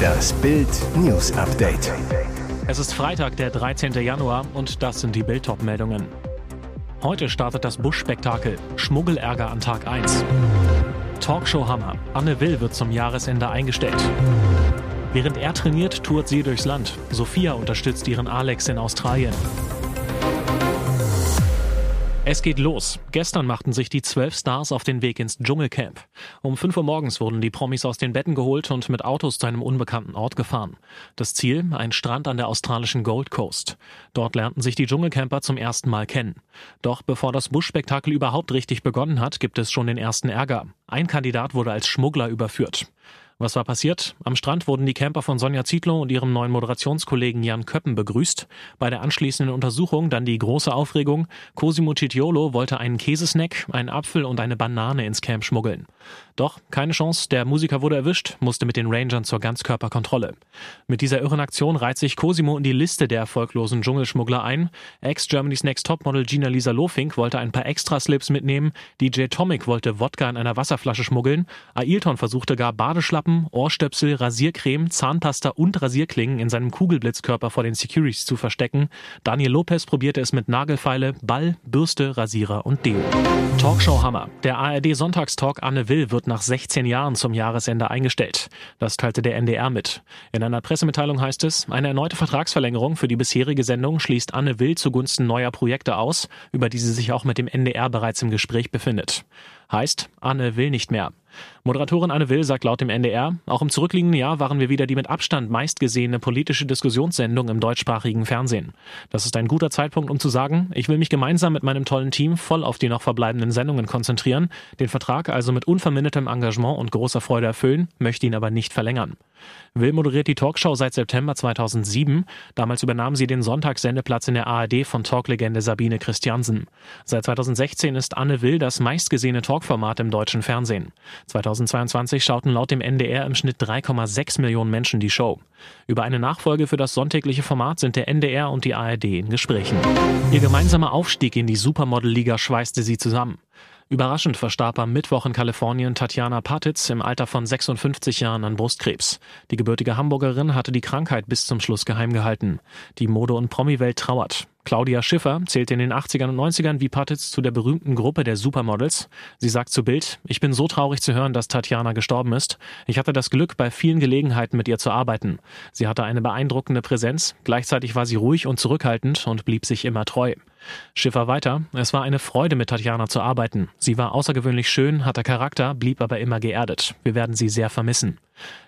Das Bild News Update. Es ist Freitag, der 13. Januar und das sind die Bild meldungen Heute startet das Busch-Spektakel. Schmuggelärger an Tag 1. Talkshow-Hammer. Anne Will wird zum Jahresende eingestellt. Während er trainiert, tourt sie durchs Land. Sophia unterstützt ihren Alex in Australien. Es geht los. Gestern machten sich die zwölf Stars auf den Weg ins Dschungelcamp. Um 5 Uhr morgens wurden die Promis aus den Betten geholt und mit Autos zu einem unbekannten Ort gefahren. Das Ziel? Ein Strand an der australischen Gold Coast. Dort lernten sich die Dschungelcamper zum ersten Mal kennen. Doch bevor das Buschspektakel überhaupt richtig begonnen hat, gibt es schon den ersten Ärger. Ein Kandidat wurde als Schmuggler überführt. Was war passiert? Am Strand wurden die Camper von Sonja Zietlow und ihrem neuen Moderationskollegen Jan Köppen begrüßt. Bei der anschließenden Untersuchung dann die große Aufregung. Cosimo Citiolo wollte einen Käsesnack, einen Apfel und eine Banane ins Camp schmuggeln. Doch keine Chance, der Musiker wurde erwischt, musste mit den Rangern zur Ganzkörperkontrolle. Mit dieser irren Aktion reiht sich Cosimo in die Liste der erfolglosen Dschungelschmuggler ein. Ex-Germany's Next Topmodel Gina Lisa Lofink wollte ein paar Extraslips mitnehmen. DJ Tomic wollte Wodka in einer Wasserflasche schmuggeln. Ailton versuchte gar Badeschlappen Ohrstöpsel, Rasiercreme, Zahnpasta und Rasierklingen in seinem Kugelblitzkörper vor den Securities zu verstecken. Daniel Lopez probierte es mit Nagelfeile, Ball, Bürste, Rasierer und Deo. Talkshow Hammer. Der ARD Sonntagstalk Anne Will wird nach 16 Jahren zum Jahresende eingestellt. Das teilte der NDR mit. In einer Pressemitteilung heißt es, eine erneute Vertragsverlängerung für die bisherige Sendung schließt Anne Will zugunsten neuer Projekte aus, über die sie sich auch mit dem NDR bereits im Gespräch befindet. Heißt, Anne will nicht mehr. Moderatorin Anne Will sagt laut dem NDR, auch im zurückliegenden Jahr waren wir wieder die mit Abstand meistgesehene politische Diskussionssendung im deutschsprachigen Fernsehen. Das ist ein guter Zeitpunkt, um zu sagen, ich will mich gemeinsam mit meinem tollen Team voll auf die noch verbleibenden Sendungen konzentrieren, den Vertrag also mit unvermindertem Engagement und großer Freude erfüllen, möchte ihn aber nicht verlängern. Will moderiert die Talkshow seit September 2007. Damals übernahm sie den Sonntagssendeplatz in der ARD von Talklegende Sabine Christiansen. Seit 2016 ist Anne Will das meistgesehene Talkformat im deutschen Fernsehen. 2022 schauten laut dem NDR im Schnitt 3,6 Millionen Menschen die Show. Über eine Nachfolge für das sonntägliche Format sind der NDR und die ARD in Gesprächen. Ihr gemeinsamer Aufstieg in die Supermodel-Liga schweißte sie zusammen. Überraschend verstarb am Mittwoch in Kalifornien Tatjana Patitz im Alter von 56 Jahren an Brustkrebs. Die gebürtige Hamburgerin hatte die Krankheit bis zum Schluss geheim gehalten. Die Mode- und Promi-Welt trauert. Claudia Schiffer zählte in den 80ern und 90ern wie Patitz zu der berühmten Gruppe der Supermodels. Sie sagt zu Bild, ich bin so traurig zu hören, dass Tatjana gestorben ist. Ich hatte das Glück, bei vielen Gelegenheiten mit ihr zu arbeiten. Sie hatte eine beeindruckende Präsenz, gleichzeitig war sie ruhig und zurückhaltend und blieb sich immer treu. Schiffer weiter, es war eine Freude mit Tatjana zu arbeiten. Sie war außergewöhnlich schön, hatte Charakter, blieb aber immer geerdet. Wir werden sie sehr vermissen.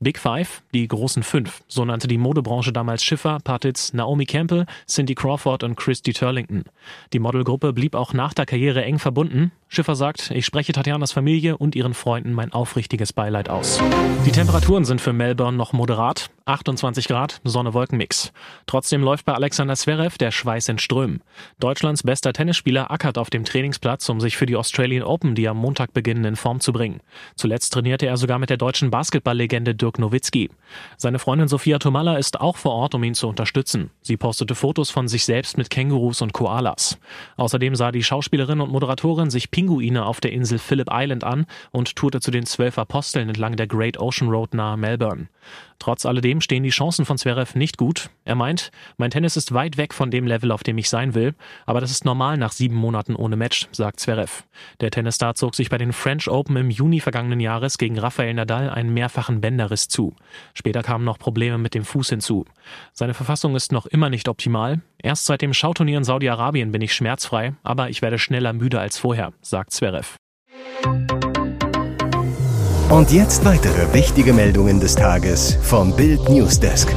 Big Five, die großen fünf, so nannte die Modebranche damals Schiffer, Patitz, Naomi Campbell, Cindy Crawford und Christy Turlington. Die Modelgruppe blieb auch nach der Karriere eng verbunden. Schiffer sagt, ich spreche Tatjanas Familie und ihren Freunden mein aufrichtiges Beileid aus. Die Temperaturen sind für Melbourne noch moderat, 28 Grad, Sonne-Wolkenmix. Trotzdem läuft bei Alexander Zverev der Schweiß in Strömen. Deutschlands bester Tennisspieler ackert auf dem Trainingsplatz, um sich für die Australian Open, die am Montag beginnen, in Form zu bringen. Zuletzt trainierte er sogar mit der deutschen Basketballlegende Dirk Nowitzki. Seine Freundin Sophia Tomalla ist auch vor Ort, um ihn zu unterstützen. Sie postete Fotos von sich selbst mit Kängurus und Koalas. Außerdem sah die Schauspielerin und Moderatorin sich Pinguine auf der Insel Phillip Island an und tourte zu den zwölf Aposteln entlang der Great Ocean Road nahe Melbourne. Trotz alledem stehen die Chancen von Zverev nicht gut. Er meint, mein Tennis ist weit weg von dem Level, auf dem ich sein will, aber das ist normal nach sieben Monaten ohne Match, sagt Zverev. Der Tennisstar zog sich bei den French Open im Juni vergangenen Jahres gegen Rafael Nadal einen mehrfachen Bänderriss zu. Später kamen noch Probleme mit dem Fuß hinzu. Seine Verfassung ist noch immer nicht optimal. Erst seit dem Schauturnier in Saudi-Arabien bin ich schmerzfrei, aber ich werde schneller müde als vorher, sagt Zverev. Und jetzt weitere wichtige Meldungen des Tages vom Bild Newsdesk.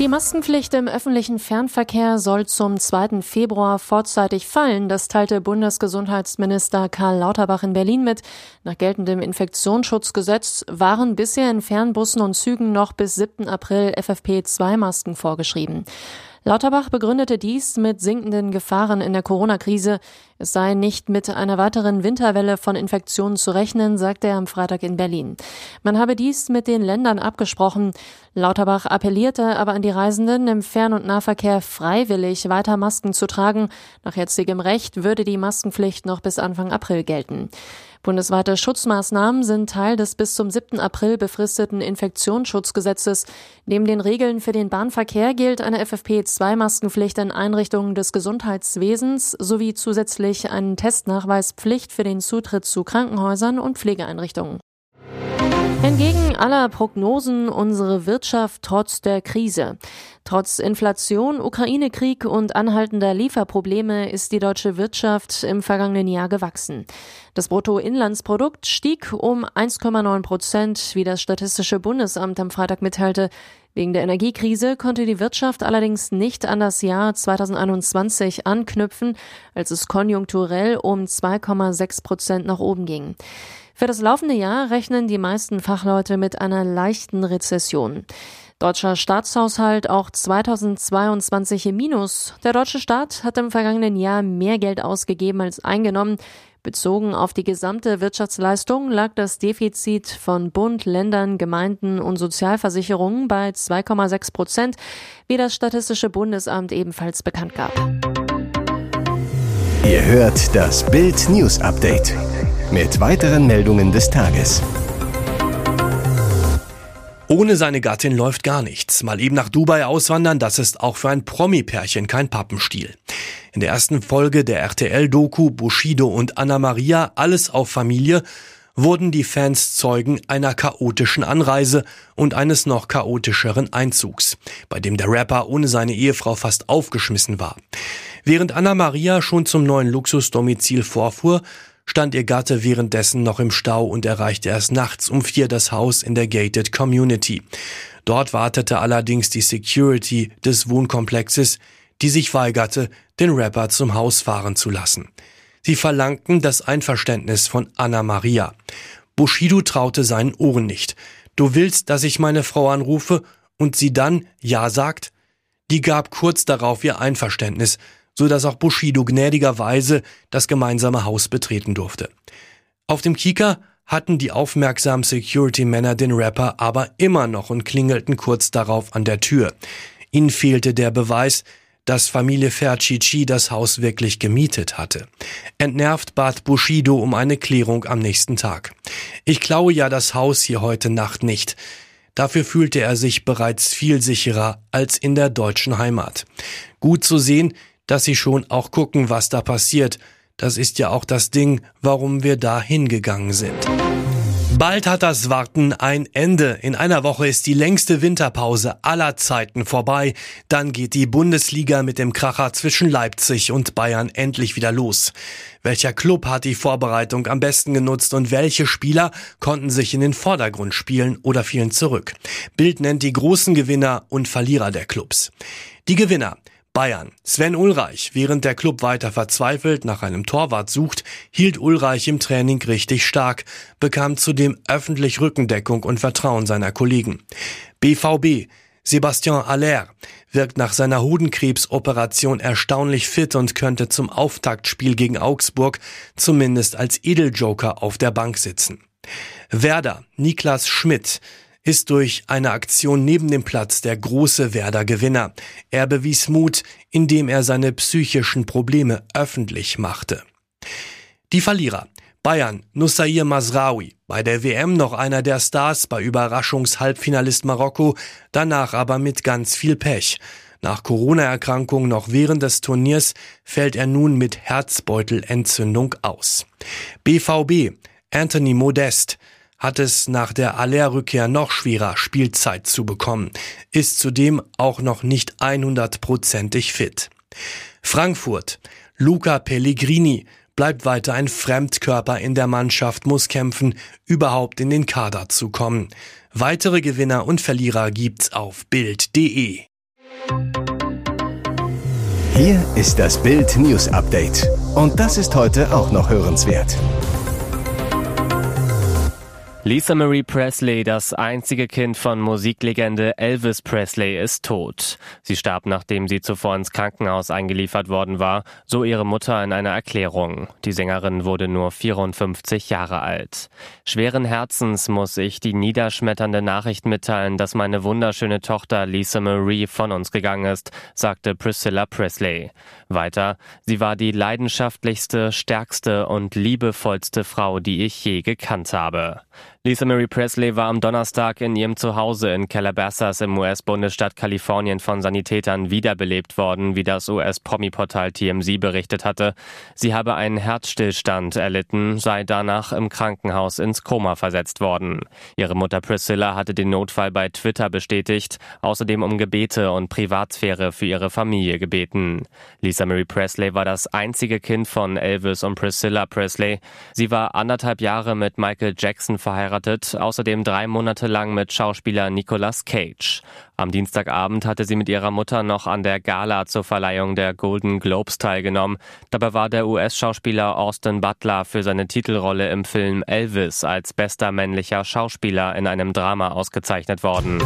Die Maskenpflicht im öffentlichen Fernverkehr soll zum 2. Februar vorzeitig fallen. Das teilte Bundesgesundheitsminister Karl Lauterbach in Berlin mit. Nach geltendem Infektionsschutzgesetz waren bisher in Fernbussen und Zügen noch bis 7. April FFP2-Masken vorgeschrieben. Lauterbach begründete dies mit sinkenden Gefahren in der Corona-Krise. Es sei nicht mit einer weiteren Winterwelle von Infektionen zu rechnen, sagte er am Freitag in Berlin. Man habe dies mit den Ländern abgesprochen. Lauterbach appellierte aber an die Reisenden, im Fern- und Nahverkehr freiwillig weiter Masken zu tragen. Nach jetzigem Recht würde die Maskenpflicht noch bis Anfang April gelten. Bundesweite Schutzmaßnahmen sind Teil des bis zum 7. April befristeten Infektionsschutzgesetzes. Neben den Regeln für den Bahnverkehr gilt eine FFP2-Maskenpflicht in Einrichtungen des Gesundheitswesens sowie zusätzlich eine Testnachweispflicht für den Zutritt zu Krankenhäusern und Pflegeeinrichtungen. Entgegen aller Prognosen unsere Wirtschaft trotz der Krise. Trotz Inflation, Ukraine-Krieg und anhaltender Lieferprobleme ist die deutsche Wirtschaft im vergangenen Jahr gewachsen. Das Bruttoinlandsprodukt stieg um 1,9 Prozent, wie das Statistische Bundesamt am Freitag mitteilte. Wegen der Energiekrise konnte die Wirtschaft allerdings nicht an das Jahr 2021 anknüpfen, als es konjunkturell um 2,6 Prozent nach oben ging. Für das laufende Jahr rechnen die meisten Fachleute mit einer leichten Rezession. Deutscher Staatshaushalt auch 2022 im Minus. Der deutsche Staat hat im vergangenen Jahr mehr Geld ausgegeben als eingenommen. Bezogen auf die gesamte Wirtschaftsleistung lag das Defizit von Bund, Ländern, Gemeinden und Sozialversicherungen bei 2,6 Prozent, wie das Statistische Bundesamt ebenfalls bekannt gab. Ihr hört das Bild News Update mit weiteren Meldungen des Tages. Ohne seine Gattin läuft gar nichts. Mal eben nach Dubai auswandern, das ist auch für ein Promi-Pärchen kein Pappenstiel. In der ersten Folge der RTL-Doku Bushido und Anna Maria Alles auf Familie wurden die Fans Zeugen einer chaotischen Anreise und eines noch chaotischeren Einzugs, bei dem der Rapper ohne seine Ehefrau fast aufgeschmissen war. Während Anna Maria schon zum neuen Luxusdomizil vorfuhr, stand ihr Gatte währenddessen noch im Stau und erreichte erst nachts um vier das Haus in der Gated Community. Dort wartete allerdings die Security des Wohnkomplexes, die sich weigerte, den Rapper zum Haus fahren zu lassen. Sie verlangten das Einverständnis von Anna Maria. Bushido traute seinen Ohren nicht. Du willst, dass ich meine Frau anrufe und sie dann Ja sagt? Die gab kurz darauf ihr Einverständnis, so dass auch Bushido gnädigerweise das gemeinsame Haus betreten durfte. Auf dem Kika hatten die aufmerksamen Security-Männer den Rapper aber immer noch und klingelten kurz darauf an der Tür. Ihnen fehlte der Beweis, dass Familie Fercici das Haus wirklich gemietet hatte. Entnervt bat Bushido um eine Klärung am nächsten Tag. Ich klaue ja das Haus hier heute Nacht nicht. Dafür fühlte er sich bereits viel sicherer als in der deutschen Heimat. Gut zu sehen, dass sie schon auch gucken, was da passiert. Das ist ja auch das Ding, warum wir da hingegangen sind. Bald hat das Warten ein Ende. In einer Woche ist die längste Winterpause aller Zeiten vorbei. Dann geht die Bundesliga mit dem Kracher zwischen Leipzig und Bayern endlich wieder los. Welcher Club hat die Vorbereitung am besten genutzt und welche Spieler konnten sich in den Vordergrund spielen oder fielen zurück? Bild nennt die großen Gewinner und Verlierer der Clubs. Die Gewinner. Bayern. Sven Ulreich, während der Club weiter verzweifelt nach einem Torwart sucht, hielt Ulreich im Training richtig stark, bekam zudem öffentlich Rückendeckung und Vertrauen seiner Kollegen. BVB. Sebastian Aller wirkt nach seiner Hodenkrebsoperation erstaunlich fit und könnte zum Auftaktspiel gegen Augsburg zumindest als Edeljoker auf der Bank sitzen. Werder. Niklas Schmidt ist durch eine Aktion neben dem Platz der große Werder Gewinner. Er bewies Mut, indem er seine psychischen Probleme öffentlich machte. Die Verlierer. Bayern, Nussair Masraoui, bei der WM noch einer der Stars, bei Überraschungshalbfinalist Marokko, danach aber mit ganz viel Pech. Nach Corona-Erkrankung noch während des Turniers fällt er nun mit Herzbeutelentzündung aus. BVB, Anthony Modest, hat es nach der Aller-Rückkehr noch schwerer, Spielzeit zu bekommen, ist zudem auch noch nicht 100%ig fit. Frankfurt. Luca Pellegrini bleibt weiter ein Fremdkörper in der Mannschaft, muss kämpfen, überhaupt in den Kader zu kommen. Weitere Gewinner und Verlierer gibt's auf Bild.de. Hier ist das Bild News Update. Und das ist heute auch noch hörenswert. Lisa Marie Presley, das einzige Kind von Musiklegende Elvis Presley, ist tot. Sie starb, nachdem sie zuvor ins Krankenhaus eingeliefert worden war, so ihre Mutter in einer Erklärung. Die Sängerin wurde nur 54 Jahre alt. Schweren Herzens muss ich die niederschmetternde Nachricht mitteilen, dass meine wunderschöne Tochter Lisa Marie von uns gegangen ist, sagte Priscilla Presley. Weiter, sie war die leidenschaftlichste, stärkste und liebevollste Frau, die ich je gekannt habe. Lisa Marie Presley war am Donnerstag in ihrem Zuhause in Calabasas im US-Bundesstaat Kalifornien von Sanitätern wiederbelebt worden, wie das US-Promi-Portal TMZ berichtet hatte. Sie habe einen Herzstillstand erlitten, sei danach im Krankenhaus ins Koma versetzt worden. Ihre Mutter Priscilla hatte den Notfall bei Twitter bestätigt, außerdem um Gebete und Privatsphäre für ihre Familie gebeten. Lisa Marie Presley war das einzige Kind von Elvis und Priscilla Presley. Sie war anderthalb Jahre mit Michael Jackson verheiratet verheiratet, außerdem drei Monate lang mit Schauspieler Nicolas Cage. Am Dienstagabend hatte sie mit ihrer Mutter noch an der Gala zur Verleihung der Golden Globes teilgenommen. Dabei war der US-Schauspieler Austin Butler für seine Titelrolle im Film Elvis als bester männlicher Schauspieler in einem Drama ausgezeichnet worden.